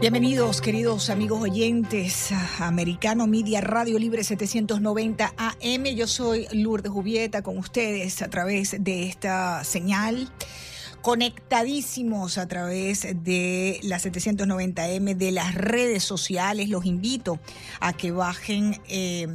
Bienvenidos, queridos amigos oyentes, Americano Media Radio Libre 790 AM. Yo soy Lourdes Jubieta con ustedes a través de esta señal conectadísimos a través de la 790M de las redes sociales. Los invito a que bajen eh,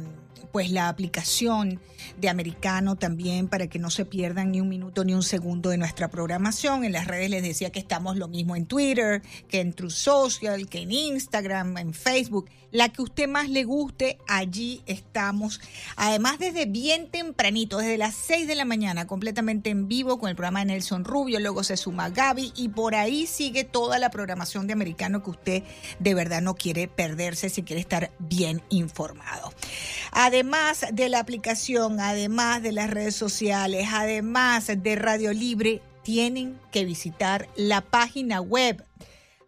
pues la aplicación de Americano también para que no se pierdan ni un minuto ni un segundo de nuestra programación. En las redes les decía que estamos lo mismo en Twitter, que en True Social, que en Instagram, en Facebook. La que usted más le guste, allí estamos. Además, desde bien tempranito, desde las 6 de la mañana, completamente en vivo con el programa de Nelson Rubio, luego se suma Gaby y por ahí sigue toda la programación de Americano que usted de verdad no quiere perderse si quiere estar bien informado. Además de la aplicación, además de las redes sociales, además de Radio Libre, tienen que visitar la página web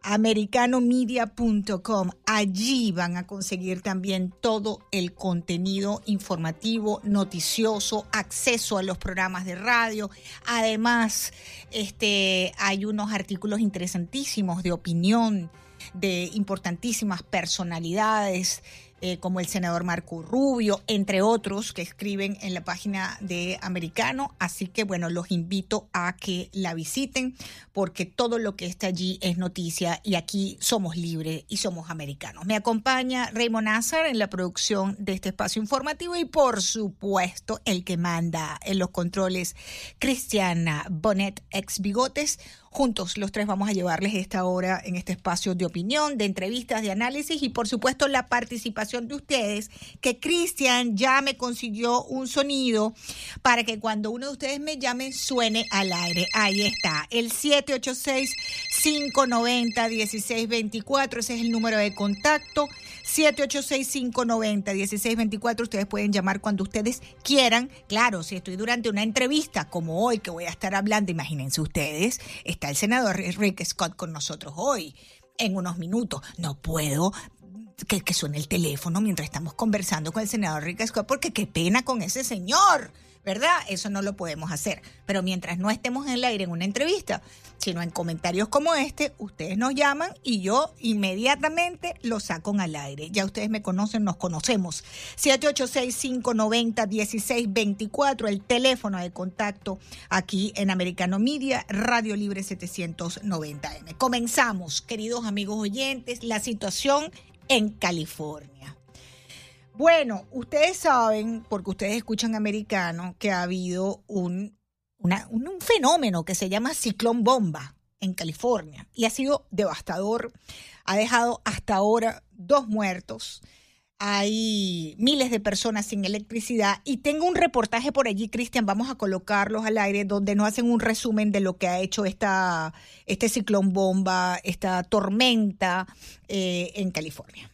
americanomedia.com. Allí van a conseguir también todo el contenido informativo, noticioso, acceso a los programas de radio. Además, este, hay unos artículos interesantísimos de opinión de importantísimas personalidades eh, como el senador Marco Rubio, entre otros que escriben en la página de Americano. Así que bueno, los invito a que la visiten porque todo lo que está allí es noticia y aquí somos libres y somos americanos. Me acompaña Raymond Nazar en la producción de este espacio informativo y por supuesto el que manda en los controles, Cristiana Bonet, ex Bigotes. Juntos los tres vamos a llevarles esta hora en este espacio de opinión, de entrevistas, de análisis y por supuesto la participación de ustedes, que Cristian ya me consiguió un sonido para que cuando uno de ustedes me llame suene al aire. Ahí está, el 786-590-1624, ese es el número de contacto. 786-590-1624. Ustedes pueden llamar cuando ustedes quieran. Claro, si estoy durante una entrevista como hoy que voy a estar hablando, imagínense ustedes, está el senador Rick Scott con nosotros hoy en unos minutos. No puedo que, que suene el teléfono mientras estamos conversando con el senador Rick Scott porque qué pena con ese señor. ¿Verdad? Eso no lo podemos hacer. Pero mientras no estemos en el aire en una entrevista, sino en comentarios como este, ustedes nos llaman y yo inmediatamente lo saco al aire. Ya ustedes me conocen, nos conocemos. 786-590-1624, el teléfono de contacto aquí en Americano Media, Radio Libre 790M. Comenzamos, queridos amigos oyentes, la situación en California. Bueno, ustedes saben, porque ustedes escuchan americano, que ha habido un, un, fenómeno que se llama ciclón bomba en California y ha sido devastador. Ha dejado hasta ahora dos muertos. Hay miles de personas sin electricidad y tengo un reportaje por allí, Cristian, vamos a colocarlos al aire, donde nos hacen un resumen de lo que ha hecho esta, este ciclón bomba, esta tormenta eh, en California.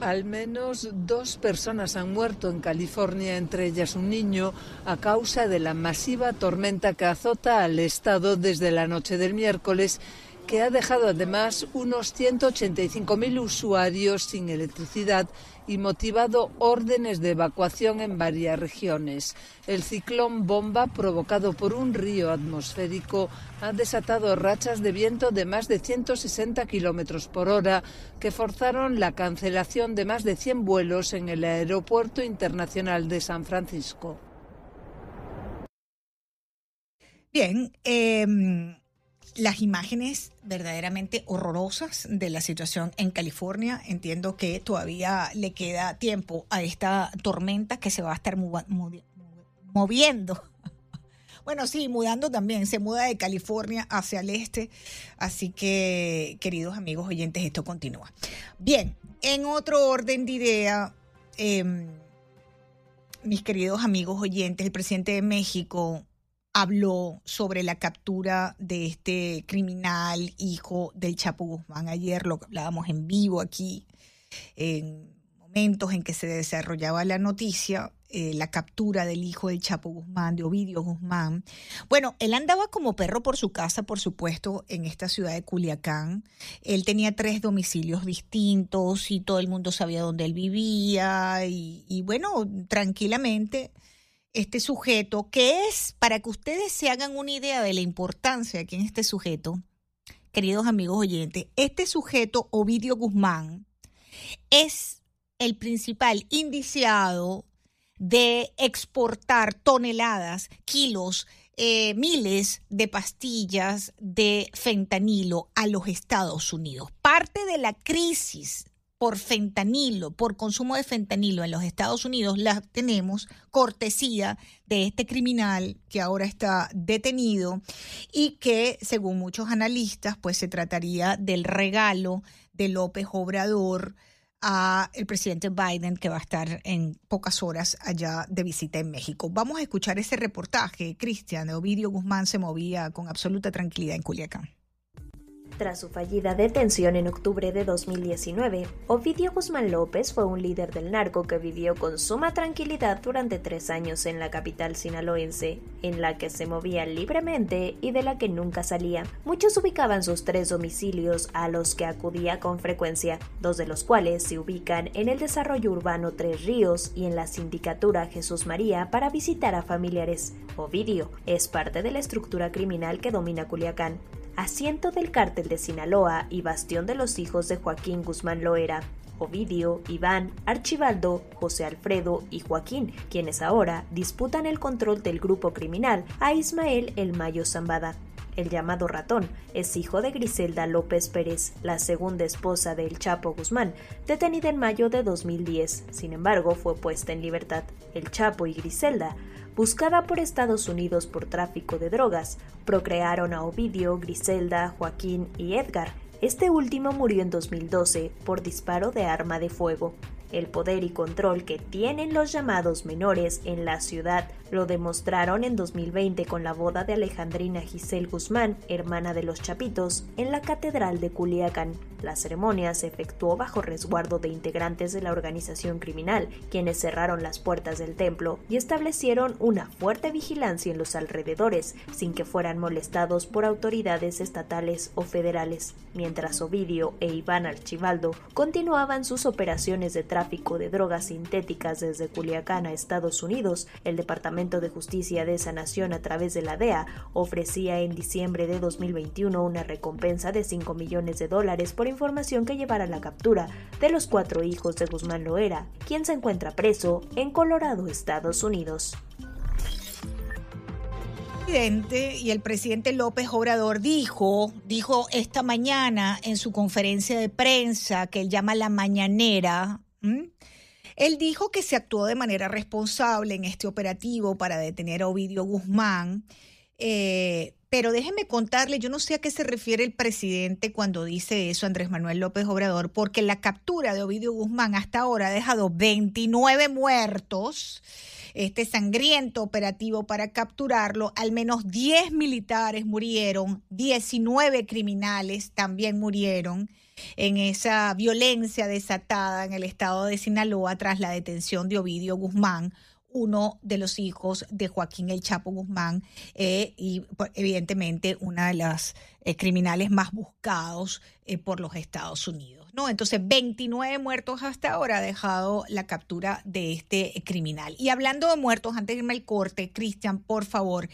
Al menos dos personas han muerto en California, entre ellas un niño, a causa de la masiva tormenta que azota al estado desde la noche del miércoles que ha dejado además unos 185.000 usuarios sin electricidad y motivado órdenes de evacuación en varias regiones. El ciclón bomba, provocado por un río atmosférico, ha desatado rachas de viento de más de 160 kilómetros por hora que forzaron la cancelación de más de 100 vuelos en el Aeropuerto Internacional de San Francisco. Bien, em, las imágenes verdaderamente horrorosas de la situación en California. Entiendo que todavía le queda tiempo a esta tormenta que se va a estar moviendo. Bueno, sí, mudando también, se muda de California hacia el este, así que, queridos amigos oyentes, esto continúa. Bien, en otro orden de idea, em, mis queridos amigos oyentes, el presidente de México habló sobre la captura de este criminal hijo del Chapo Guzmán. Ayer lo hablábamos en vivo aquí, en momentos en que se desarrollaba la noticia, eh, la captura del hijo del Chapo Guzmán, de Ovidio Guzmán. Bueno, él andaba como perro por su casa, por supuesto, en esta ciudad de Culiacán. Él tenía tres domicilios distintos y todo el mundo sabía dónde él vivía y, y bueno, tranquilamente este sujeto, que es, para que ustedes se hagan una idea de la importancia que en este sujeto, queridos amigos oyentes, este sujeto, Ovidio Guzmán, es el principal indiciado de exportar toneladas, kilos, eh, miles de pastillas de fentanilo a los Estados Unidos. Parte de la crisis por fentanilo, por consumo de fentanilo en los Estados Unidos, la tenemos cortesía de este criminal que ahora está detenido y que, según muchos analistas, pues se trataría del regalo de López Obrador a el presidente Biden que va a estar en pocas horas allá de visita en México. Vamos a escuchar ese reportaje. Cristian, Ovidio Guzmán se movía con absoluta tranquilidad en Culiacán. Tras su fallida detención en octubre de 2019, Ovidio Guzmán López fue un líder del narco que vivió con suma tranquilidad durante tres años en la capital sinaloense, en la que se movía libremente y de la que nunca salía. Muchos ubicaban sus tres domicilios a los que acudía con frecuencia, dos de los cuales se ubican en el desarrollo urbano Tres Ríos y en la sindicatura Jesús María para visitar a familiares. Ovidio es parte de la estructura criminal que domina Culiacán asiento del cártel de Sinaloa y bastión de los hijos de Joaquín Guzmán Loera, Ovidio, Iván, Archibaldo, José Alfredo y Joaquín, quienes ahora disputan el control del grupo criminal a Ismael El Mayo Zambada. El llamado ratón es hijo de Griselda López Pérez, la segunda esposa del Chapo Guzmán, detenida en mayo de 2010. Sin embargo, fue puesta en libertad. El Chapo y Griselda buscada por Estados Unidos por tráfico de drogas. Procrearon a Ovidio, Griselda, Joaquín y Edgar. Este último murió en 2012 por disparo de arma de fuego. El poder y control que tienen los llamados menores en la ciudad lo demostraron en 2020 con la boda de Alejandrina Giselle Guzmán, hermana de los Chapitos, en la Catedral de Culiacán. La ceremonia se efectuó bajo resguardo de integrantes de la organización criminal, quienes cerraron las puertas del templo y establecieron una fuerte vigilancia en los alrededores, sin que fueran molestados por autoridades estatales o federales. Mientras Ovidio e Iván Archibaldo continuaban sus operaciones de tráfico de drogas sintéticas desde Culiacán a Estados Unidos, el Departamento de Justicia de esa nación a través de la DEA ofrecía en diciembre de 2021 una recompensa de 5 millones de dólares por información que llevara a la captura de los cuatro hijos de Guzmán Loera, quien se encuentra preso en Colorado, Estados Unidos. Y el presidente López Obrador dijo, dijo esta mañana en su conferencia de prensa que él llama la mañanera, él dijo que se actuó de manera responsable en este operativo para detener a Ovidio Guzmán, eh, pero déjeme contarle, yo no sé a qué se refiere el presidente cuando dice eso, Andrés Manuel López Obrador, porque la captura de Ovidio Guzmán hasta ahora ha dejado 29 muertos. Este sangriento operativo para capturarlo, al menos 10 militares murieron, 19 criminales también murieron en esa violencia desatada en el estado de Sinaloa tras la detención de Ovidio Guzmán, uno de los hijos de Joaquín El Chapo Guzmán eh, y pues, evidentemente una de las eh, criminales más buscados eh, por los Estados Unidos. ¿No? Entonces, 29 muertos hasta ahora ha dejado la captura de este criminal. Y hablando de muertos, antes de irme al corte, Cristian, por favor,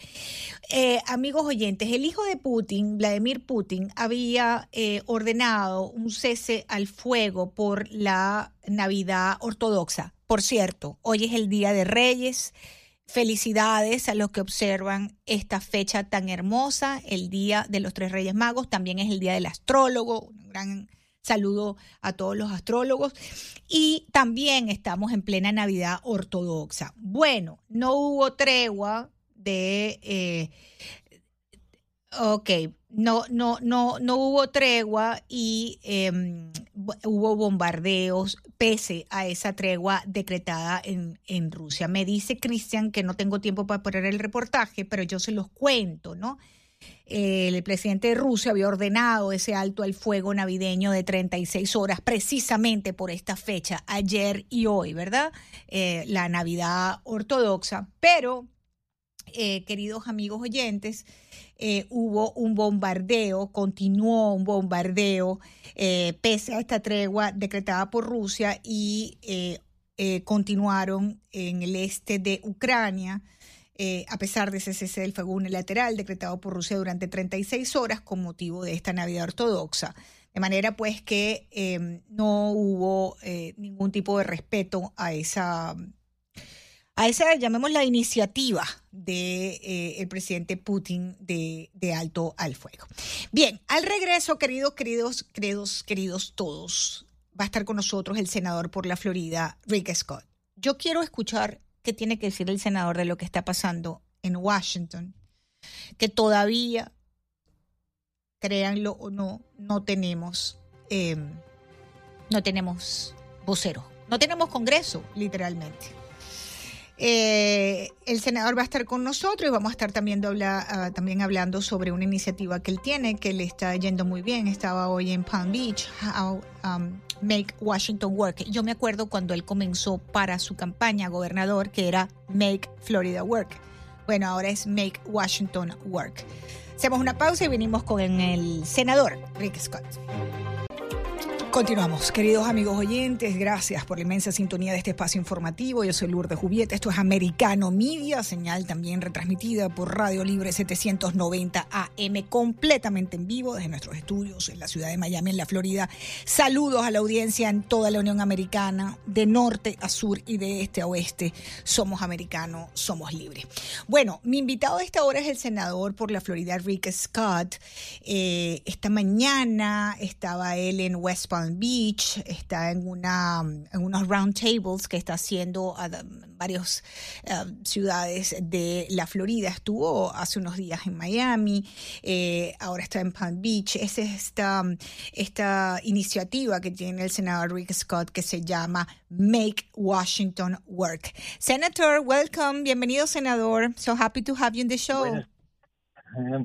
amigos oyentes, el hijo de Putin, Vladimir Putin, había ordenado un cese al fuego por la Navidad ortodoxa por cierto, hoy es el Día de Reyes. Felicidades a los que observan esta fecha tan hermosa, el Día de los Tres Reyes Magos. También es el Día del Astrólogo. Un gran saludo a todos los astrólogos. Y también estamos en plena Navidad ortodoxa. Bueno, no hubo tregua de... Eh, ok, no, no, no, no hubo tregua y em, hubo bombardeos pese a esa tregua decretada en, en Rusia. Me dice Cristian que no tengo tiempo para poner el reportaje, pero yo se los cuento, ¿no? El presidente de Rusia había ordenado ese alto al fuego navideño de 36 horas precisamente por esta fecha, ayer y hoy, ¿verdad? Eh, la Navidad ortodoxa. Pero, eh, queridos amigos oyentes, eh, hubo un bombardeo, continuó un bombardeo eh, pese a esta tregua decretada por Rusia y eh, continuaron en el este de Ucrania eh, a pesar de ese cese del fuego unilateral decretado por Rusia durante 36 horas con motivo de esta Navidad ortodoxa. De manera pues que em, no hubo eh, ningún tipo de respeto a esa a esa, llamémosla, iniciativa de, eh, el presidente Putin de, de, alto al fuego. Bien, al regreso, queridos, queridos, queridos, queridos todos, va a estar con nosotros el senador por la Florida, Rick Scott. Yo quiero escuchar qué tiene que decir el senador de lo que está pasando en Washington, que todavía, créanlo o no, no tenemos, eh, no tenemos vocero, no tenemos Congreso, literalmente. Eh, el senador va a estar con nosotros y vamos a estar también, uh, también hablando sobre una iniciativa que él tiene que le está yendo muy bien. Estaba hoy en Palm Beach, How um, Make Washington Work. Yo me acuerdo cuando él comenzó para su campaña gobernador que era Make Florida Work. Bueno, ahora es Make Washington Work. Hacemos una pausa y venimos con el senador Rick Scott. Continuamos, queridos amigos oyentes, gracias por la inmensa sintonía de este espacio informativo. Yo soy Lourdes Jubieta, esto es Americano Media, señal también retransmitida por Radio Libre 790 AM, completamente en vivo desde nuestros estudios en la ciudad de Miami, en la Florida. Saludos a la audiencia en toda la Unión Americana, de norte a sur y de este a oeste. Somos americanos, somos libres. Bueno, mi invitado a esta hora es el senador por la Florida, Rick Scott. Eh, esta mañana estaba él en West Palm Beach, está en, una, en unos roundtables que está haciendo a varias uh, ciudades de la Florida. Estuvo hace unos días en Miami, eh, ahora está en Palm Beach. Es esta, esta iniciativa que tiene el senador Rick Scott que se llama Make Washington Work. Senator, welcome. Bienvenido, senador. So happy to have you in the show.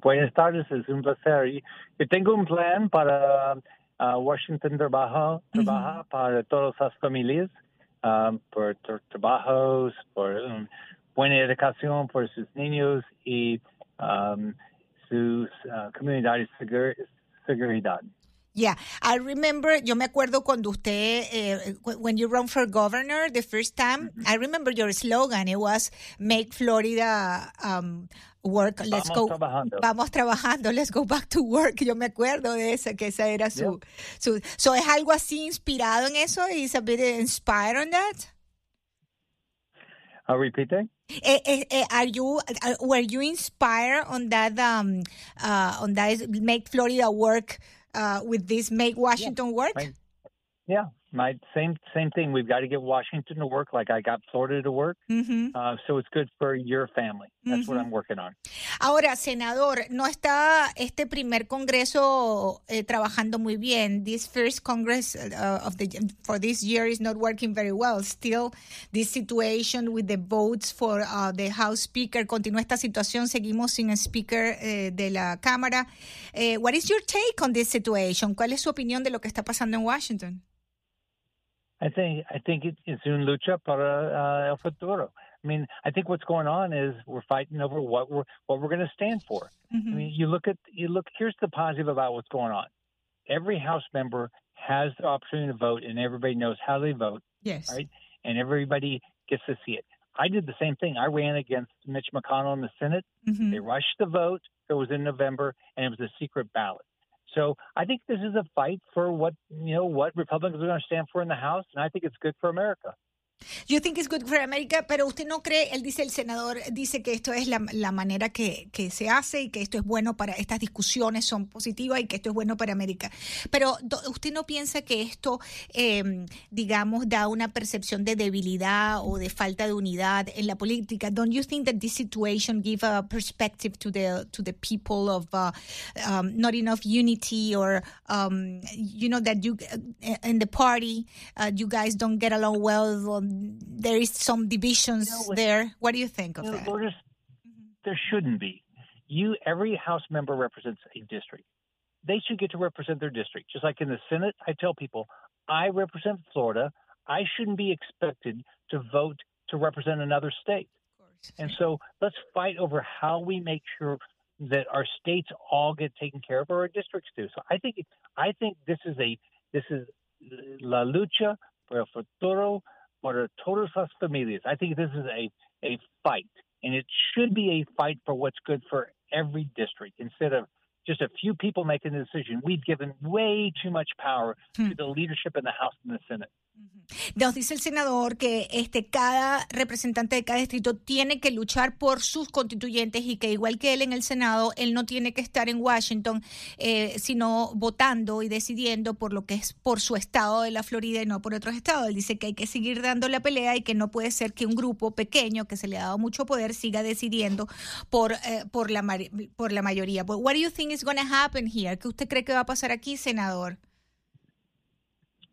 Buenas tardes, es un placer. Yo tengo un plan para Uh, Washington trabaja, trabaja uh -huh. para todas las familias, um, por trabajos, por um, buena educación por sus niños y um, sus uh, comunidades de seguridad. Yeah, I remember, yo me acuerdo cuando usted, eh, when you run for governor the first time, mm -hmm. I remember your slogan, it was Make Florida um, Work, let's vamos go. Trabajando. Vamos trabajando, let's go back to work. Yo me acuerdo de esa, que esa era su. Yeah. su so, ¿Es algo así inspirado en eso? ¿Is a bit inspired on that? I'll repeat that. Eh, eh, eh, are you were you inspired on that um uh, on that make Florida work uh, with this make Washington yeah. work? Yeah, my same same thing. We've got to get Washington to work like I got Florida to work. Mm -hmm. uh, so it's good for your family. That's what I'm working on. Ahora, senador, no está este primer Congreso eh, trabajando muy bien. This first Congress uh, of the for this year is not working very well. Still, this situation with the votes for uh, the House Speaker continúa esta situación. Seguimos sin speaker eh, de la Cámara. Eh, what is your take on this situation? ¿Cuál es su opinión de lo que está pasando en Washington? I think I think it, it's un lucha para uh, el futuro. I mean, I think what's going on is we're fighting over what we're what we're going to stand for. Mm-hmm. I mean, you look at you look. Here's the positive about what's going on. Every House member has the opportunity to vote, and everybody knows how they vote. Yes. Right, and everybody gets to see it. I did the same thing. I ran against Mitch McConnell in the Senate. Mm-hmm. They rushed the vote. It was in November, and it was a secret ballot. So I think this is a fight for what you know what Republicans are going to stand for in the House, and I think it's good for America. You think it's good for America, pero usted no cree, él dice, el senador dice que esto es la, la manera que, se hace y que esto es bueno para, estas discusiones son positivas y que esto es bueno para América. Pero usted no piensa que esto, eh, digamos, da una percepción de debilidad o de falta de unidad en la política. Don't you think that this situation give a perspective to the, to the people of uh, um, not enough unity or, um, you know, that you, in the party, uh, you guys don't get along well there is some divisions no, there. What do you think of no, that? Lourdes, mm-hmm. there shouldn't be. You, every House member represents a district. They should get to represent their district. Just like in the Senate, I tell people, I represent Florida. I shouldn't be expected to vote to represent another state. And so let's fight over how we make sure that our states all get taken care of, or our districts do. So I think I think this is a this is la lucha por el futuro for todas las familias. I think this is a, a fight And it should be a fight for what's good for every district instead of just a few people making the decision. We've given way too much power Hmm. to the leadership in the House and the Senate. Nos dice el senador que este cada representante de cada distrito tiene que luchar por sus constituyentes y que igual que él en el Senado, él no tiene que estar en Washington, eh, sino votando y decidiendo por lo que es por su estado de la Florida y no por otros estados. Él dice que hay que seguir dando la pelea y que no puede ser que un grupo pequeño que se le ha dado mucho poder siga decidiendo por, eh, por, la, por la mayoría. What do you think is going to happen here? ¿Qué usted cree que va a pasar aquí, senador?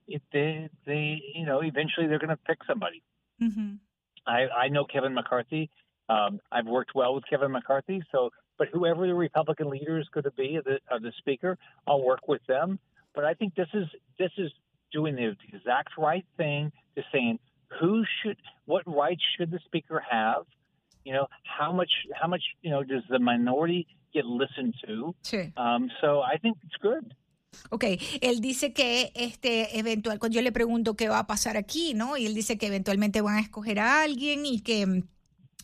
If they, they, you know, eventually they're going to pick somebody. Ujú. I, I know Kevin McCarthy. Um, I've worked well with Kevin McCarthy. So, but whoever the Republican leader is going to be, the, or the speaker, I'll work with them. But I think this is this is doing the exact right thing to saying who should, what rights should the speaker have? You know, how much, how much, you know, does the minority get listened to? Sí. Um, so I think it's good. Ok, él dice que este eventual, cuando yo le pregunto qué va a pasar aquí, ¿no? Y él dice que eventualmente van a escoger a alguien y que mm,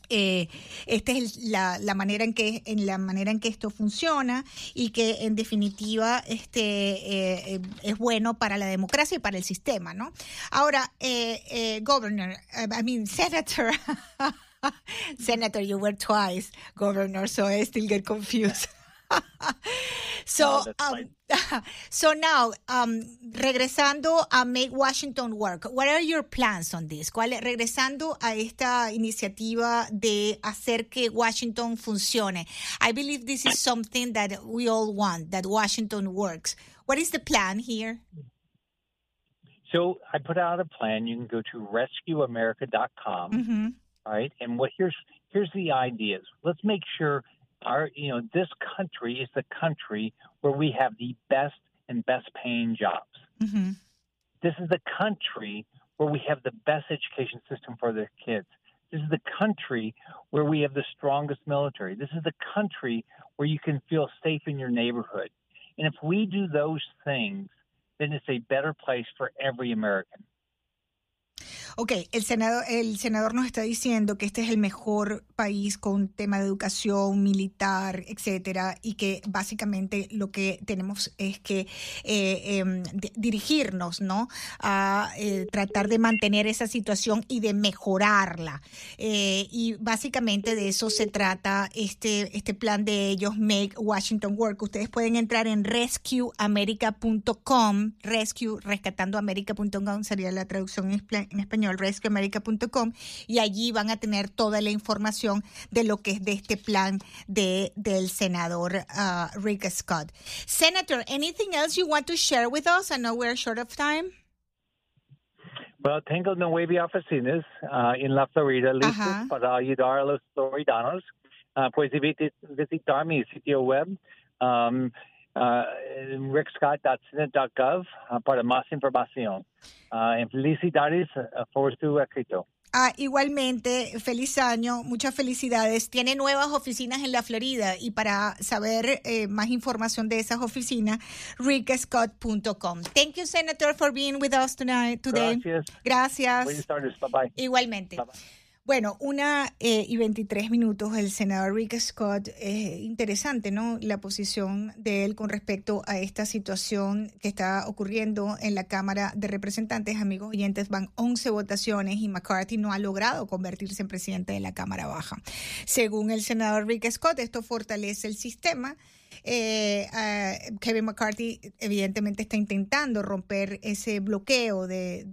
eh, esta es la, la manera en que en la manera en que esto funciona y que en definitiva este eh, eh, es bueno para la democracia y para el sistema, ¿no? Ahora, eh, eh, governor, eh, I mean senator. Senator, you were twice governor, so I still get confused. so, that's um, so now, um, regresando a Make Washington Work, what are your plans on this? ¿Cuál, regresando a esta iniciativa de hacer que Washington funcione. I believe this is something that we all want, that Washington works. What is the plan here? So I put out a plan. You can go to rescueamerica.com. Mhm. All right. And what here's here's the ideas. Let's make sure our you know this country is the country where we have the best and best paying jobs. Mhm. This is the country where we have the best education system for their kids. This is the country where we have the strongest military. This is the country where you can feel safe in your neighborhood. And if we do those things, then it's a better place for every American. Ok, el senador, el senador nos está diciendo que este es el mejor país con tema de educación militar, etcétera, y que básicamente lo que tenemos es que eh, em, di- dirigirnos, ¿no? A eh, tratar de mantener esa situación y de mejorarla. Eh, y básicamente de eso se trata este, este plan de ellos, Make Washington Work. Ustedes pueden entrar en rescueamerica.com, rescue, rescatandoamerica.com sería la traducción en espa- en español, rescueamerica.com, y allí van a tener toda la información de lo que es de este plan de, del senador uh, Rick Scott. Senator, anything else you want to share with us? I know we're short of time. Well, tengo nueve oficinas ah, en la Florida listas Ajá. para ayudar a los floridanos. Ah, puedes visi- visitar mi sitio web, um, uh, rickscott.senate.gov, ah, para más información. Y felicidades ah, por su éxito. Ah, igualmente, feliz año, muchas felicidades. Tiene nuevas oficinas en la Florida y para saber eh, más información de esas oficinas, rickscott.com. Thank you, Senator, for being with us tonight, today. Gracias. Gracias. Bye bye. Igualmente. Bye bye. Bueno, una eh, y 23 minutos, el senador Rick Scott, eh, interesante, ¿no? La posición de él con respecto a esta situación que está ocurriendo en la Cámara de Representantes. Amigos oyentes, van 11 votaciones y McCarthy no ha logrado convertirse en presidente de la Cámara Baja. Según el senador Rick Scott, esto fortalece el sistema. Eh, ah, Kevin McCarthy evidentemente está intentando romper ese bloqueo de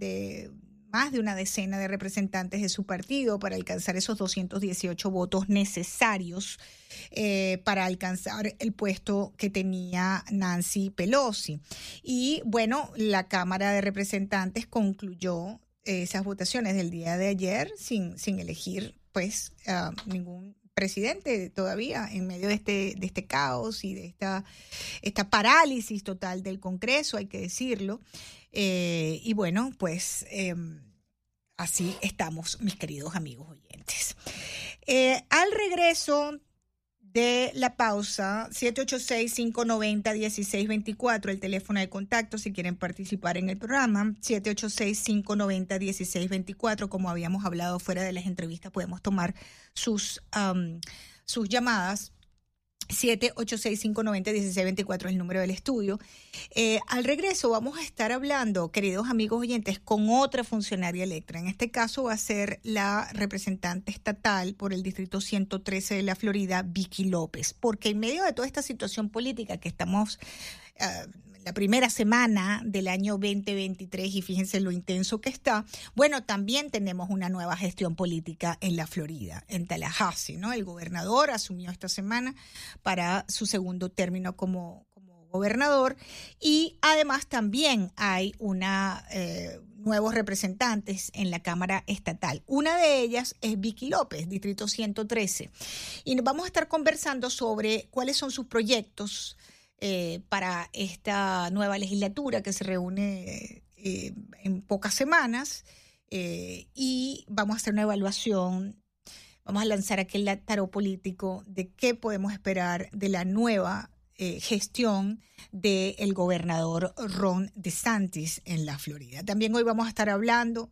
más de una decena de representantes de su partido para alcanzar esos 218 votos necesarios eh, para alcanzar el puesto que tenía Nancy Pelosi. Y bueno, la Cámara de Representantes concluyó esas votaciones del día de ayer sin, sin elegir pues ah, ningún presidente todavía en medio de este, de este caos y de esta, esta parálisis total del Congreso, hay que decirlo. Eh, y bueno, pues eh, así estamos, mis queridos amigos oyentes. Eh, al regreso de la pausa, 786-590-1624, el teléfono de contacto si quieren participar en el programa, 786-590-1624, como habíamos hablado fuera de las entrevistas, podemos tomar sus, sus llamadas 786-590-1624 es el número del estudio. Eh, al regreso vamos a estar hablando, queridos amigos oyentes, con otra funcionaria electra. En este caso va a ser la representante estatal por el Distrito 113 de la Florida, Vicky López, porque en medio de toda esta situación política que estamos... Uh, la primera semana del año 2023 y fíjense lo intenso que está. Bueno, también tenemos una nueva gestión política en la Florida, en Tallahassee, ¿no? El gobernador asumió esta semana para su segundo término como, como gobernador y además también hay una... Eh, nuevos representantes en la Cámara Estatal. Una de ellas es Vicky López, Distrito 113. Y nos vamos a estar conversando sobre cuáles son sus proyectos eh, para esta nueva legislatura que se reúne eh, en pocas semanas eh, y vamos a hacer una evaluación, vamos a lanzar aquel tarot político de qué podemos esperar de la nueva gestión del gobernador Ron DeSantis en la Florida. También hoy vamos a estar hablando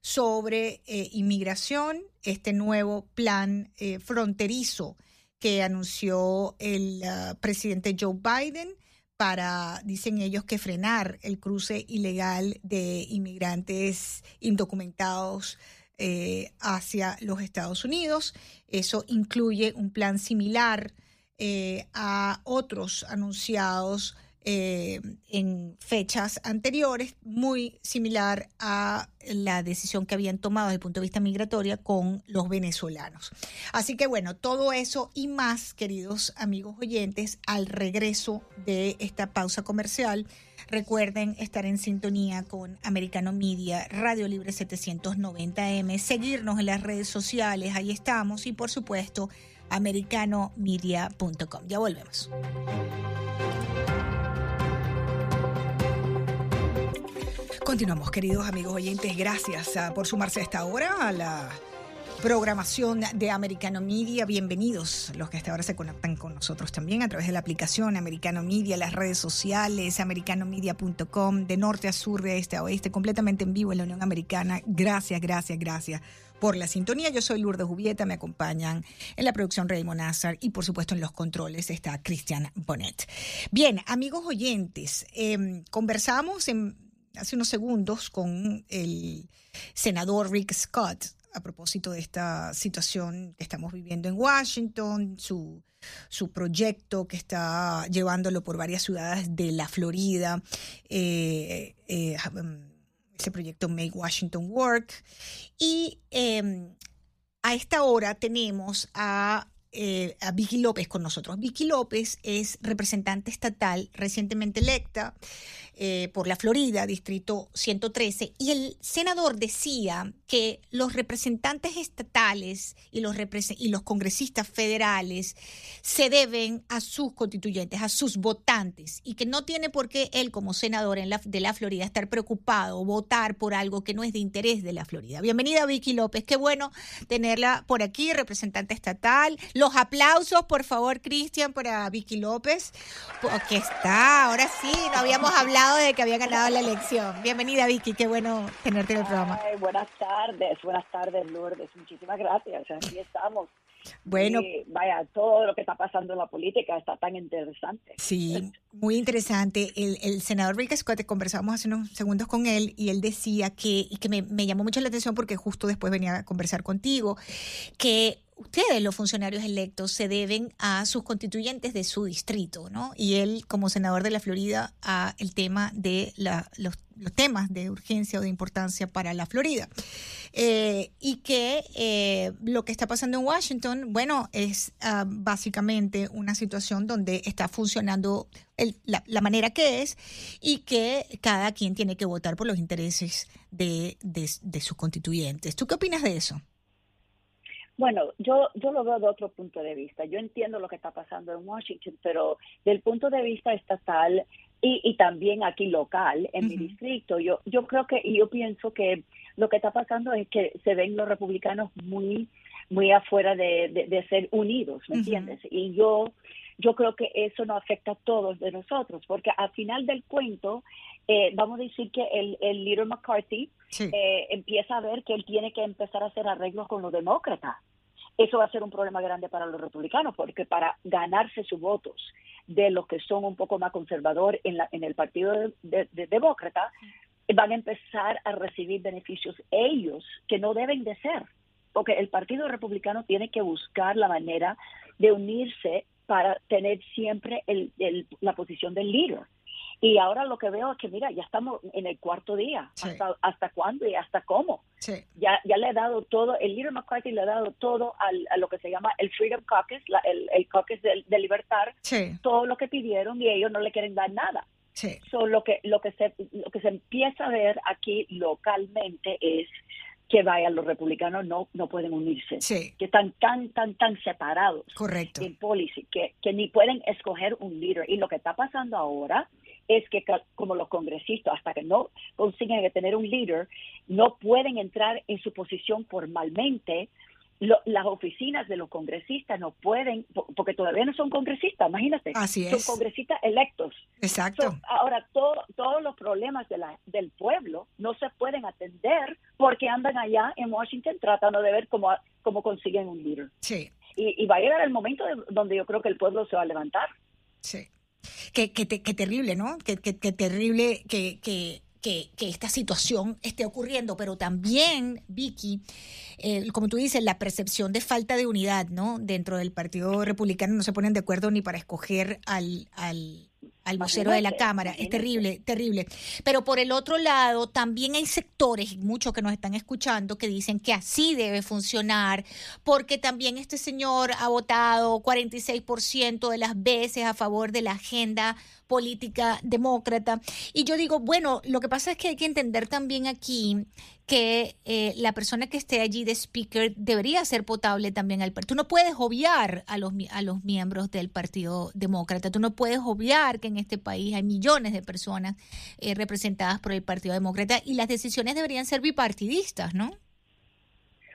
sobre inmigración, este nuevo plan fronterizo que anunció el ah, presidente Joe Biden para, dicen ellos, que frenar el cruce ilegal de inmigrantes indocumentados eh, hacia los Estados Unidos. Eso incluye un plan similar eh, a otros anunciados eh, en fechas anteriores, muy similar a la decisión que habían tomado desde el punto de vista migratorio con los venezolanos. Así que bueno, todo eso y más, queridos amigos oyentes, al regreso de esta pausa comercial. Recuerden estar en sintonía con Americano Media, Radio Libre 790M, seguirnos en las redes sociales, ahí estamos, y por supuesto, americanomedia.com. Ya volvemos. Continuamos, queridos amigos oyentes. Gracias ah, por sumarse a esta hora a la programación de Americano Media. Bienvenidos los que hasta ahora se conectan con nosotros también a través de la aplicación Americano Media, las redes sociales, americanomedia.com, de norte a sur, de este a oeste, completamente en vivo en la Unión Americana. Gracias, gracias, gracias por la sintonía. Yo soy Lourdes Jubieta, me acompañan en la producción Raymond Nazar y por supuesto en los controles está Cristian Bonet. Bien, amigos oyentes, eh, conversamos en hace unos segundos con el senador Rick Scott a propósito de esta situación que estamos viviendo en Washington, su, su proyecto que está llevándolo por varias ciudades de la Florida, eh, eh, ese proyecto Make Washington Work. Y em, a esta hora tenemos a eh, a Vicky López con nosotros. Vicky López es representante estatal recientemente electa eh, por la Florida, Distrito 113, y el senador decía que los representantes estatales y los, y los congresistas federales se deben a sus constituyentes, a sus votantes, y que no tiene por qué él como senador de la Florida estar preocupado votar por algo que no es de interés de la Florida. Bienvenida Vicky López, qué bueno tenerla por aquí, representante estatal. Los aplausos, por favor, Cristian, para Vicky López, porque está, ahora sí, no habíamos hablado de que había ganado la elección. Bienvenida, Vicky, qué bueno tenerte en el programa. buenas tardes, buenas tardes, Lourdes. Muchísimas gracias. Aquí estamos. Bueno, vaya, todo lo que está pasando en la política está tan interesante. Sí, muy interesante. El, el senador Rick Scott, conversamos hace unos segundos con él y él decía que, y que me, me llamó mucho la atención porque justo después venía a conversar contigo, que ustedes, los funcionarios electos, se deben a sus constituyentes de su distrito, ¿no? Y él, como senador de la Florida, a el tema de la, los, temas de urgencia o de importancia para la Florida. Eh, y que eh, lo que está pasando en Washington, bueno, es ah, básicamente una situación donde está funcionando la, manera que es y que cada quien tiene que votar por los intereses de, de sus constituyentes. ¿Tú qué opinas de eso? Bueno, yo, yo lo veo de otro punto de vista. Yo entiendo lo que está pasando en Washington, pero del punto de vista estatal y, y también aquí local, en mi distrito, yo, yo creo que, y yo pienso que lo que está pasando es que se ven los republicanos muy muy afuera de, de, ser unidos, ¿me entiendes? Y yo, yo creo que eso no afecta a todos de nosotros, porque al final del cuento, eh, vamos a decir que el, el líder McCarthy eh, empieza a ver que él tiene que empezar a hacer arreglos con los demócratas. Eso va a ser un problema grande para los republicanos, porque para ganarse sus votos de los que son un poco más conservadores en, la, en el partido de, demócrata, van a empezar a recibir beneficios ellos que no deben de ser, porque el Partido Republicano tiene que buscar la manera de unirse para tener siempre el, la posición del líder. Y ahora lo que veo es que, mira, ya estamos en el cuarto día. ¿Hasta, ¿Hasta cuándo y hasta cómo? Ya, ya le ha dado todo, el líder McCarthy le ha dado todo al, a lo que se llama el Freedom Caucus, el, el caucus de, de libertad, todo lo que pidieron y ellos no le quieren dar nada. Sí. lo que lo que se lo que se empieza a ver aquí localmente es que vaya los republicanos no no pueden unirse. Que están tan tan tan separados Correcto. en policy que, que ni pueden escoger un líder. Y lo que está pasando ahora es que como los congresistas hasta que no consiguen tener un líder no pueden entrar en su posición formalmente las oficinas de los congresistas no pueden, porque todavía no son congresistas, imagínate. Así es. Son congresistas electos. Exacto. ahora, todos los problemas de la, del pueblo no se pueden atender porque andan allá en Washington tratando de ver cómo, cómo consiguen un líder. Sí. Y, va a llegar el momento donde yo creo que el pueblo se va a levantar. Sí. Qué, qué, qué terrible, ¿no? Qué, qué, terrible que, que que, esta situación esté ocurriendo, pero también, Vicky, eh, como tú dices, la percepción de falta de unidad, ¿no? Dentro del Partido Republicano no se ponen de acuerdo ni para escoger al, al, al vocero de la Cámara. Es terrible, terrible. Pero por el otro lado, también hay sectores, muchos que nos están escuchando, que dicen que así debe funcionar, porque también este señor ha votado 46% de las veces a favor de la agenda política demócrata. Y yo digo, bueno, lo que pasa es que hay que entender también aquí que eh, la persona que esté allí de speaker debería ser potable también al partido. Tú no puedes obviar a los, a los miembros del Partido Demócrata, tú no puedes obviar que en este país hay millones de personas eh, representadas por el Partido Demócrata y las decisiones deberían ser bipartidistas, ¿no?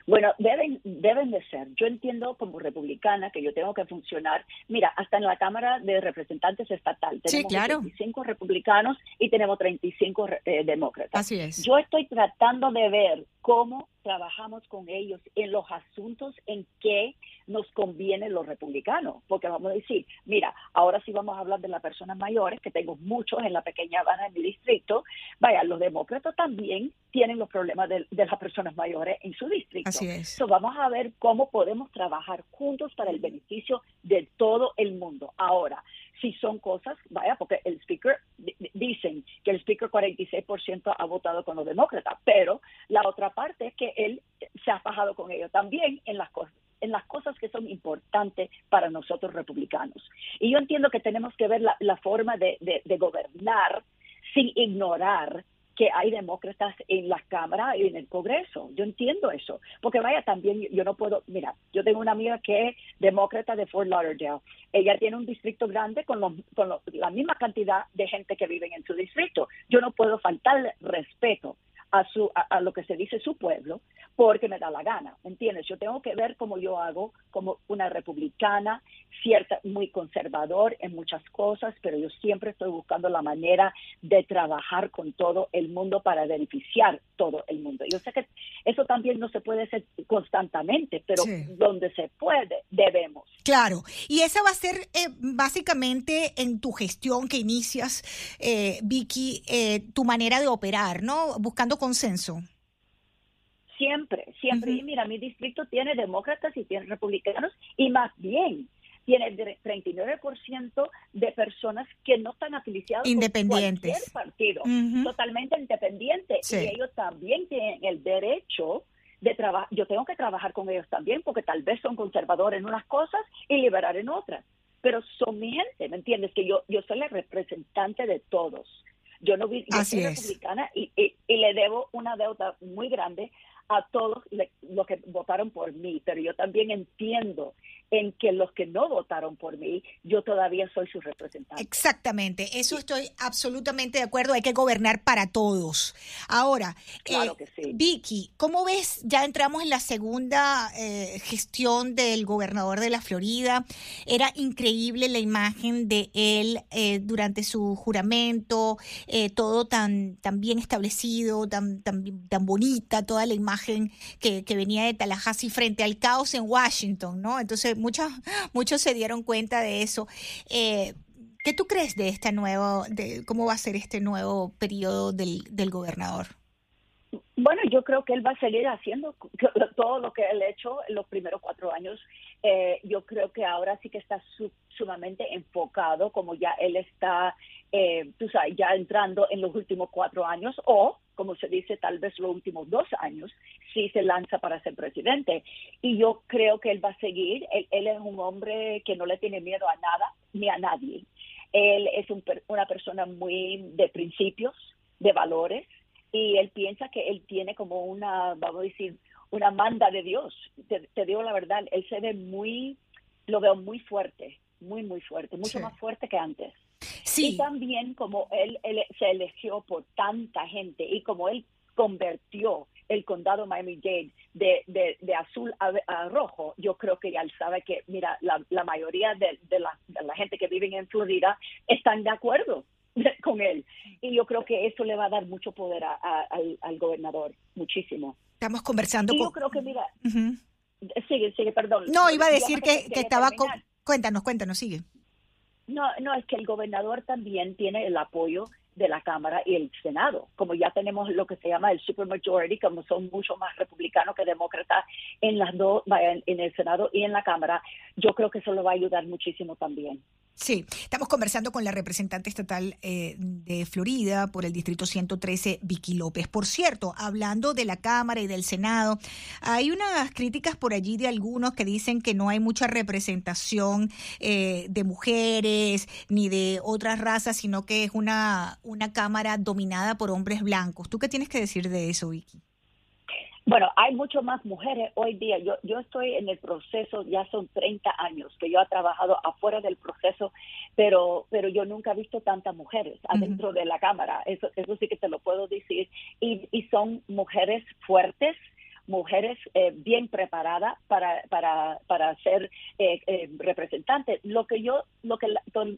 Bueno, deben, deben de ser. Yo entiendo como republicana que yo tengo que funcionar. Mira, hasta en la Cámara de Representantes estatal tenemos 35 republicanos y tenemos 35 eh, demócratas. Así es. Yo estoy tratando de ver cómo trabajamos con ellos en los asuntos en que nos conviene los republicanos, porque vamos a decir, mira, ahora sí vamos a hablar de las personas mayores, que tengo muchos en la pequeña Habana, en mi distrito, vaya, los demócratas también tienen los problemas de, las personas mayores en su distrito. Así es. vamos a ver cómo podemos trabajar juntos para el beneficio de todo el mundo. Ahora, si son cosas, vaya, porque el speaker, dicen que el speaker 46% ha votado con los demócratas, pero la otra parte es que él se ha fajado con ellos también en las cosas en las cosas que son importantes para nosotros republicanos. Y yo entiendo que tenemos que ver la, forma de, de gobernar sin ignorar que hay demócratas en la Cámara y en el Congreso. Yo entiendo eso. Porque vaya, también yo no puedo, mira, yo tengo una amiga que es demócrata de Fort Lauderdale. Ella tiene un distrito grande con, con la misma cantidad de gente que viven en su distrito. Yo no puedo faltar respeto a, su, a, lo que se dice su pueblo porque me da la gana, ¿entiendes? Yo tengo que ver cómo yo hago como una republicana, cierta, muy conservador en muchas cosas, pero yo siempre estoy buscando la manera de trabajar con todo el mundo para beneficiar todo el mundo. Yo sé que eso también no se puede hacer constantemente, pero donde se puede, debemos. Claro, y esa va a ser eh, básicamente en tu gestión que inicias, eh, Vicky, eh, tu manera de operar, ¿no? Buscando consenso. Siempre, siempre. Y mira, mi distrito tiene demócratas y tiene republicanos y más bien tiene 39% de personas que no están afiliadas independientes. con cualquier partido, totalmente independientes. Y ellos también tienen el derecho de trabajar. Yo tengo que trabajar con ellos también porque tal vez son conservadores en unas cosas y liberar en otras. Pero son mi gente, ¿me entiendes? Que yo, yo soy la representante de todos. Yo no vi, yo soy republicana y, le debo una deuda muy grande a todos los que votaron por mí, pero yo también entiendo en que los que no votaron por mí, yo todavía soy su representante. Exactamente, eso estoy absolutamente de acuerdo, hay que gobernar para todos. Ahora, claro eh, Vicky, ¿cómo ves? Ya entramos en la segunda eh, gestión del gobernador de la Florida, era increíble la imagen de él eh, durante su juramento, todo tan, tan bien establecido, tan, tan, tan bonita, toda la imagen que, que venía de Tallahassee frente al caos en Washington, ¿no? Entonces, muchos, muchos se dieron cuenta de eso. Eh, ¿Qué tú crees de este nuevo, de cómo va a ser este nuevo periodo del, del gobernador? Bueno, yo creo que él va a seguir haciendo todo lo que él ha hecho en los primeros cuatro años. Eh, yo creo que ahora sí que está sumamente enfocado, como ya él está, eh, tú sabes, ya entrando en los últimos cuatro años o, como se dice, tal vez los últimos dos años, si se lanza para ser presidente. Y yo creo que él va a seguir. Él, es un hombre que no le tiene miedo a nada ni a nadie. Él es una persona muy de principios, de valores y él piensa que él tiene como una, vamos a decir, una manda de Dios. Te, digo la verdad, él se ve muy, lo veo muy fuerte, muy, muy fuerte, mucho más fuerte que antes. Sí. Y también como él, se eligió por tanta gente y como él convirtió el condado Miami-Dade de, de, azul a, rojo, yo creo que ya él sabe que, mira, la, la mayoría de, de, la, de la gente que vive en Florida están de acuerdo con él. Y yo creo que eso le va a dar mucho poder al, gobernador, muchísimo. Estamos conversando y Yo creo que, mira, sigue, sigue, perdón. No, iba a decir que, que, estaba... Con... Cuéntanos, cuéntanos, sigue. No, no, es que el gobernador también tiene el apoyo de la Cámara y el Senado. Como ya tenemos lo que se llama el supermajority, como son mucho más republicanos que demócratas en las dos, en el Senado y en la Cámara, yo creo que eso lo va a ayudar muchísimo también. Sí, estamos conversando con la representante estatal eh, de Florida por el Distrito 113, Vicky López. Por cierto, hablando de la Cámara y del Senado, hay unas críticas por allí de algunos que dicen que no hay mucha representación eh, de mujeres ni de otras razas, sino que es una, una Cámara dominada por hombres blancos. ¿Tú qué tienes que decir de eso, Vicky? Bueno, hay mucho más mujeres hoy día. Yo, yo estoy en el proceso, ya son 30 años que yo he trabajado afuera del proceso, pero, pero yo nunca he visto tantas mujeres adentro de la Cámara. Eso, eso sí que te lo puedo decir. Y, y son mujeres fuertes, mujeres eh, bien preparadas para, para, para ser eh, eh, representantes. Lo que yo, lo que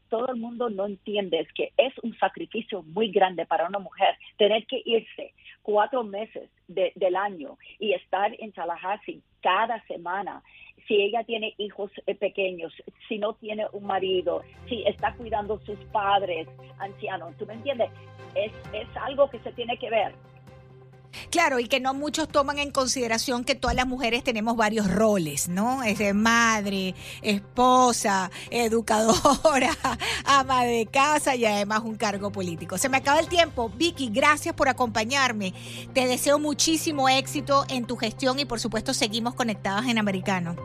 todo el mundo no entiende es que es un sacrificio muy grande para una mujer tener que irse cuatro meses del año y estar en Tallahassee cada semana si ella tiene hijos pequeños, si no tiene un marido, si está cuidando sus padres ancianos, ¿tú me entiendes? Es, es algo que se tiene que ver. Claro, y que no muchos toman en consideración que todas las mujeres tenemos varios roles, ¿no? Es de madre, esposa, educadora, ama de casa y además un cargo político. Se me acaba el tiempo. Vicky, gracias por acompañarme. Te deseo muchísimo éxito en tu gestión y por supuesto seguimos conectadas en Americano.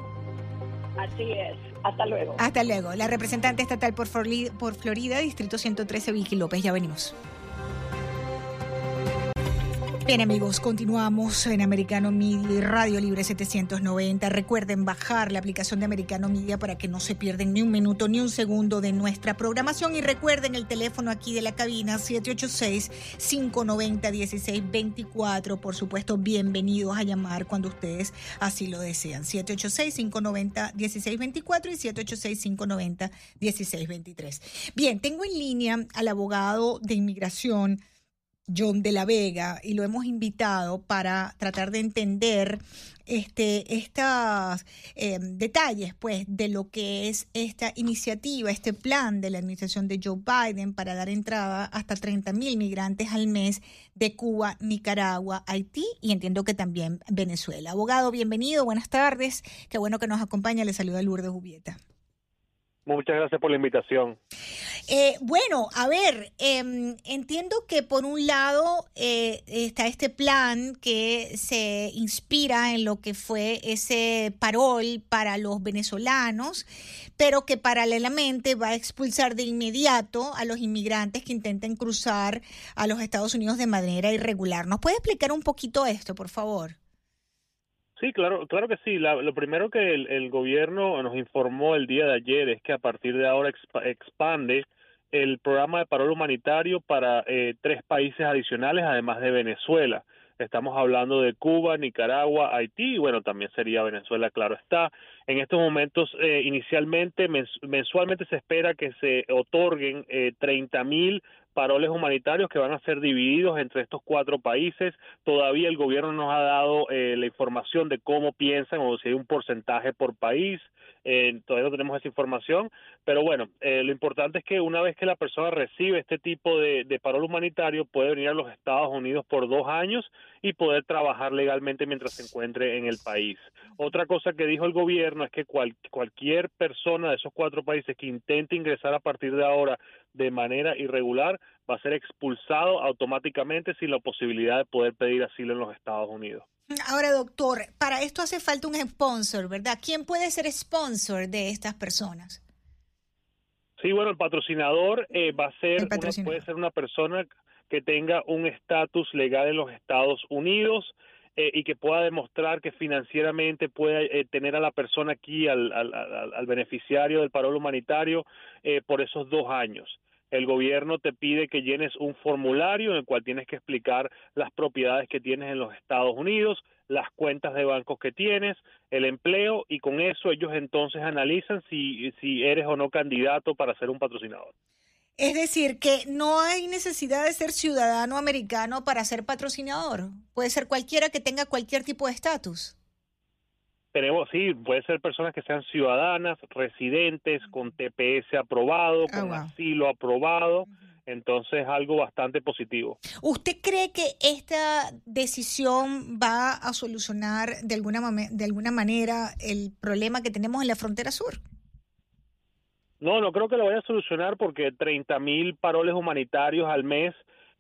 Así es. Hasta luego. Hasta luego. La representante estatal por Florida, por Florida Distrito 113, Vicky López. Ya venimos. Bien amigos, continuamos en Americano Media y Radio Libre 790. Recuerden bajar la aplicación de Americano Media para que no se pierden ni un minuto ni un segundo de nuestra programación y recuerden el teléfono aquí de la cabina 786-590-1624. Por supuesto, bienvenidos a llamar cuando ustedes así lo desean. 786-590-1624 y 786-590-1623. Bien, tengo en línea al abogado de inmigración. John de la Vega y lo hemos invitado para tratar de entender este estos eh, detalles pues de lo que es esta iniciativa, este plan de la administración de Joe Biden para dar entrada hasta 30 mil migrantes al mes de Cuba, Nicaragua, Haití y entiendo que también Venezuela. Abogado, bienvenido, buenas tardes, qué bueno que nos acompaña, le saluda Lourdes Jubieta. Muchas gracias por la invitación. Eh, bueno, a ver, em, entiendo que por un lado eh, está este plan que se inspira en lo que fue ese parol para los venezolanos, pero que paralelamente va a expulsar de inmediato a los inmigrantes que intenten cruzar a los Estados Unidos de manera irregular. ¿Nos puede explicar un poquito esto, por favor? Sí, claro, claro que sí. lo primero que el, gobierno nos informó el día de ayer es que a partir de ahora expande el programa de paro humanitario para eh, tres países adicionales, además de Venezuela. Estamos hablando de Cuba, Nicaragua, Haití y bueno, también sería Venezuela, claro está. En estos momentos, eh, inicialmente, mensualmente se espera que se otorguen eh, 30 mil paroles humanitarios que van a ser divididos entre estos cuatro países. Todavía el gobierno nos ha dado eh, la información de cómo piensan o si hay un porcentaje por país. Eh, todavía no tenemos esa información, pero bueno, eh, lo importante es que una vez que la persona recibe este tipo de, de parol humanitario, puede venir a los Estados Unidos por dos años y poder trabajar legalmente mientras se encuentre en el país. Otra cosa que dijo el gobierno es que cualquier persona de esos cuatro países que intente ingresar a partir de ahora de manera irregular va a ser expulsado automáticamente sin la posibilidad de poder pedir asilo en los Estados Unidos. Ahora, doctor, para esto hace falta un sponsor, ¿verdad? ¿Quién puede ser sponsor de estas personas? Sí, bueno, el patrocinador eh, va a ser, puede ser una persona que tenga un estatus legal en los Estados Unidos eh, y que pueda demostrar que financieramente puede eh, tener a la persona aquí, al, al, al beneficiario del paro humanitario, por esos dos años el gobierno te pide que llenes un formulario en el cual tienes que explicar las propiedades que tienes en los Estados Unidos, las cuentas de bancos que tienes, el empleo y con eso ellos entonces analizan si, si eres o no candidato para ser un patrocinador. Es decir, que no hay necesidad de ser ciudadano americano para ser patrocinador. Puede ser cualquiera que tenga cualquier tipo de estatus tenemos, sí, puede ser personas que sean ciudadanas, residentes, con TPS aprobado, ah, con asilo aprobado. Entonces, algo bastante positivo. ¿Usted cree que esta decisión va a solucionar de alguna, de alguna manera el problema que tenemos en la frontera sur? No, no creo que lo vaya a solucionar porque 30 mil paroles humanitarios al mes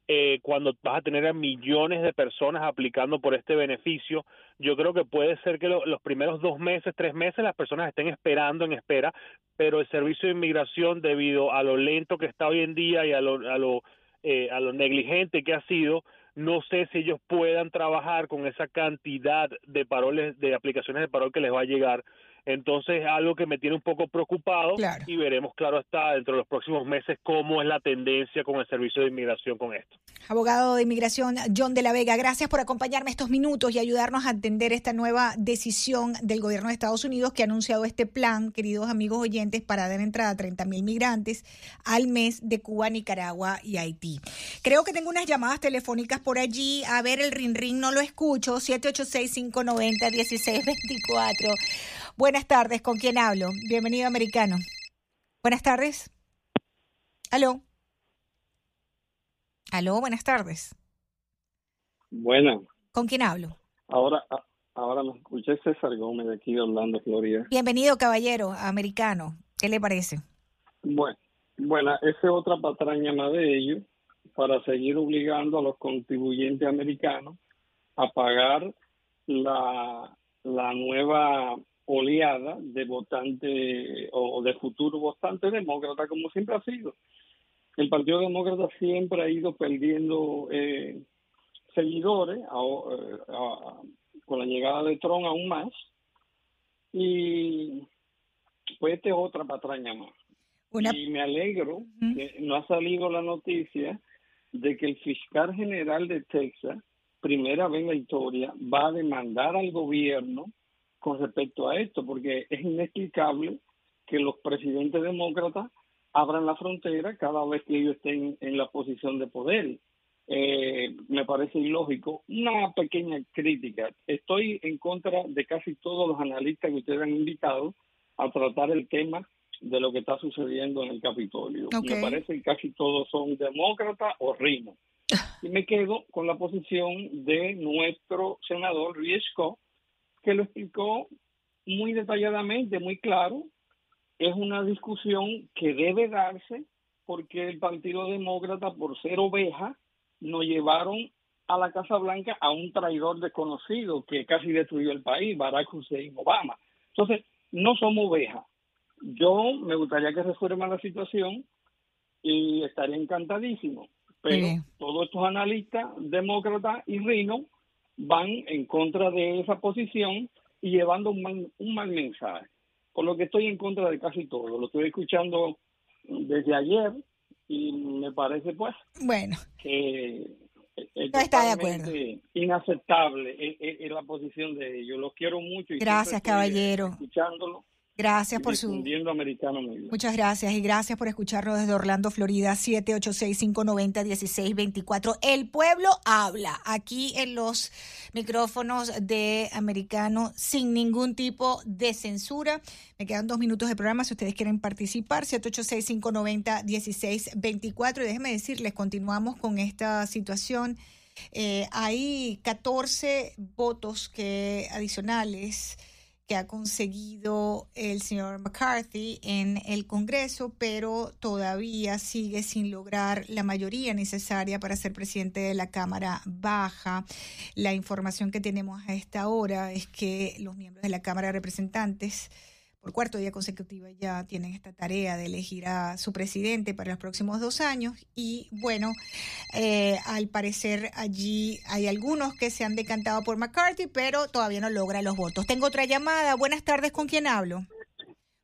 eh, cuando vas a tener a millones de personas aplicando por este beneficio, yo creo que puede ser que los primeros dos meses, tres meses, las personas estén esperando en espera, pero el servicio de inmigración, debido a lo lento que está hoy en día y a lo, a lo, eh, a lo negligente que ha sido, no sé si ellos puedan trabajar con esa cantidad de paroles, de aplicaciones de parol que les va a llegar entonces, algo que me tiene un poco preocupado y veremos, claro, hasta dentro de los próximos meses cómo es la tendencia con el servicio de inmigración con esto. Abogado de inmigración John de la Vega, gracias por acompañarme estos minutos y ayudarnos a entender esta nueva decisión del gobierno de Estados Unidos que ha anunciado este plan, queridos amigos oyentes, para dar entrada a 30 mil migrantes al mes de Cuba, Nicaragua y Haití. Creo que tengo unas llamadas telefónicas por allí. A ver, el ring ring no lo escucho. 786-590-1624. Buenas tardes, ¿con quién hablo? Bienvenido, americano. Buenas tardes. Aló. Aló, buenas tardes. Buenas. ¿Con quién hablo? Ahora, ahora me escuché César Gómez de aquí de Orlando, Florida. Bienvenido, caballero americano. ¿Qué le parece? Bueno, bueno, esa es otra patraña más de ellos para seguir obligando a los contribuyentes americanos a pagar la, la nueva oleada de votantes o de futuro votantes demócrata, como siempre ha sido. El Partido Demócrata siempre ha ido perdiendo eh, seguidores eh, con la llegada de Trump aún más. Y pues esta es otra patraña más. Y me alegro que no ha salido la noticia de que el fiscal general de Texas, primera vez en la historia, va a demandar al gobierno con respecto a esto, porque es inexplicable que los presidentes demócratas abran la frontera cada vez que ellos estén en la posición de poder. Eh, me parece ilógico. Una pequeña crítica. Estoy en contra de casi todos los analistas que ustedes han invitado a tratar el tema de lo que está sucediendo en el Capitolio. Me parece que casi todos son demócratas o rino. Y me quedo con la posición de nuestro senador Riesco, que lo explicó muy detalladamente, muy claro. Es una discusión que debe darse porque el Partido Demócrata, por ser oveja, nos llevaron a la Casa Blanca a un traidor desconocido que casi destruyó el país, Barack Hussein Obama. Entonces, no somos ovejas. Yo me gustaría que resuelva la situación y estaría encantadísimo. Pero todos estos analistas, demócratas y Rino, van en contra de esa posición y llevando un mal, un mal mensaje. Por lo que estoy en contra de casi todo. Lo estoy escuchando desde ayer y me parece pues bueno que no está de acuerdo. Inaceptable es, la posición de ellos. Los quiero mucho. Y Gracias, caballero. Escuchándolo. Gracias por su. Americano Muchas gracias y gracias por escucharnos desde Orlando, Florida, 786-590-1624. El pueblo habla aquí en los micrófonos de Americano sin ningún tipo de censura. Me quedan dos minutos de programa si ustedes quieren participar. 786-590-1624. Y déjenme decirles, continuamos con esta situación. Eh, hay 14 votos que adicionales que ha conseguido el señor McCarthy en el Congreso, pero todavía sigue sin lograr la mayoría necesaria para ser presidente de la Cámara Baja. La información que tenemos a esta hora es que los miembros de la Cámara de Representantes por cuarto día consecutivo ya tienen esta tarea de elegir a su presidente para los próximos dos años y bueno, eh, al parecer allí hay algunos que se han decantado por McCarthy, pero todavía no logra los votos. Tengo otra llamada. Buenas tardes, ¿con quién hablo?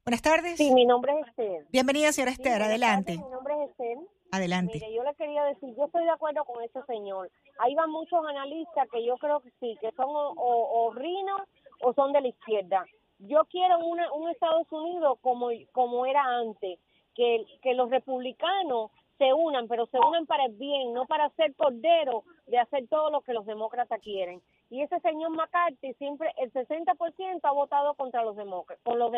Buenas tardes. Sí, mi nombre es Esther. Bienvenida, señora Esther, adelante. mi nombre es Esther. Adelante. Mire, yo le quería decir, yo estoy de acuerdo con ese señor. Ahí van muchos analistas que yo creo que sí, que son o, o, o rinos o son de la izquierda yo quiero una, un Estados Unidos como, como era antes, que, que los republicanos se unan, pero se unan para el bien, no para ser cordero de hacer todo lo que los demócratas quieren. Y ese señor McCarthy siempre, el 60% ha votado contra los demócratas, con los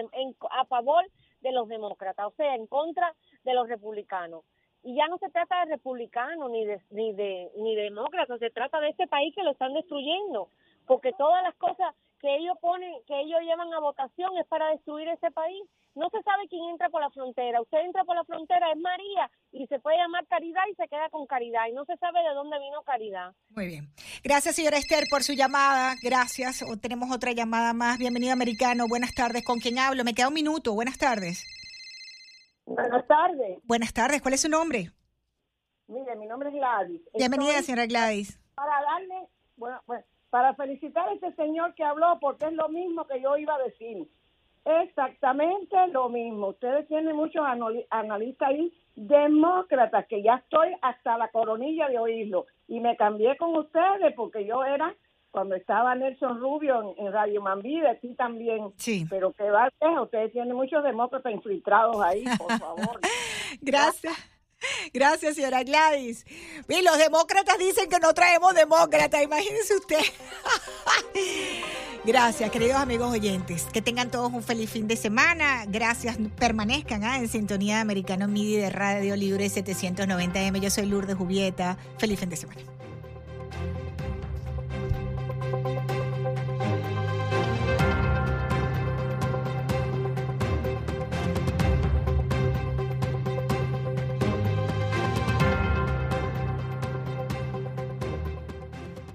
a favor de los demócratas, o sea, en contra de los republicanos. Y ya no se trata de republicanos ni de, ni de, ni de demócratas, se trata de este país que lo están destruyendo, porque todas las cosas que ellos ponen, que ellos llevan a votación es para destruir ese país. No se sabe quién entra por la frontera. Usted entra por la frontera, es María, y se puede llamar Caridad y se queda con Caridad. Y no se sabe de dónde vino Caridad. Muy bien. Gracias, señora Esther, por su llamada. Gracias. O tenemos otra llamada más. Bienvenido, americano. Buenas tardes. ¿Con quién hablo? Me queda un minuto. Buenas tardes. Buenas tardes. Buenas tardes. ¿Cuál es su nombre? Mire, mi nombre es Gladys. Bienvenida, señora Gladys. Para darle, bueno, pues para felicitar a ese señor que habló, porque es lo mismo que yo iba a decir. Exactamente lo mismo. Ustedes tienen muchos analistas ahí, demócratas, que ya estoy hasta la coronilla de oírlo. Y me cambié con ustedes porque yo era, cuando estaba Nelson Rubio en, Radio Mambide, sí también. Sí. Pero que va ustedes tienen muchos demócratas infiltrados ahí, por favor. Gracias. Gracias, señora Gladys. Y los demócratas dicen que no traemos demócratas, imagínense usted. Gracias, queridos amigos oyentes. Que tengan todos un feliz fin de semana. Gracias, permanezcan ¿ah? en sintonía de Americano MIDI de Radio Libre 790M. Yo soy Lourdes Jubieta. Feliz fin de semana.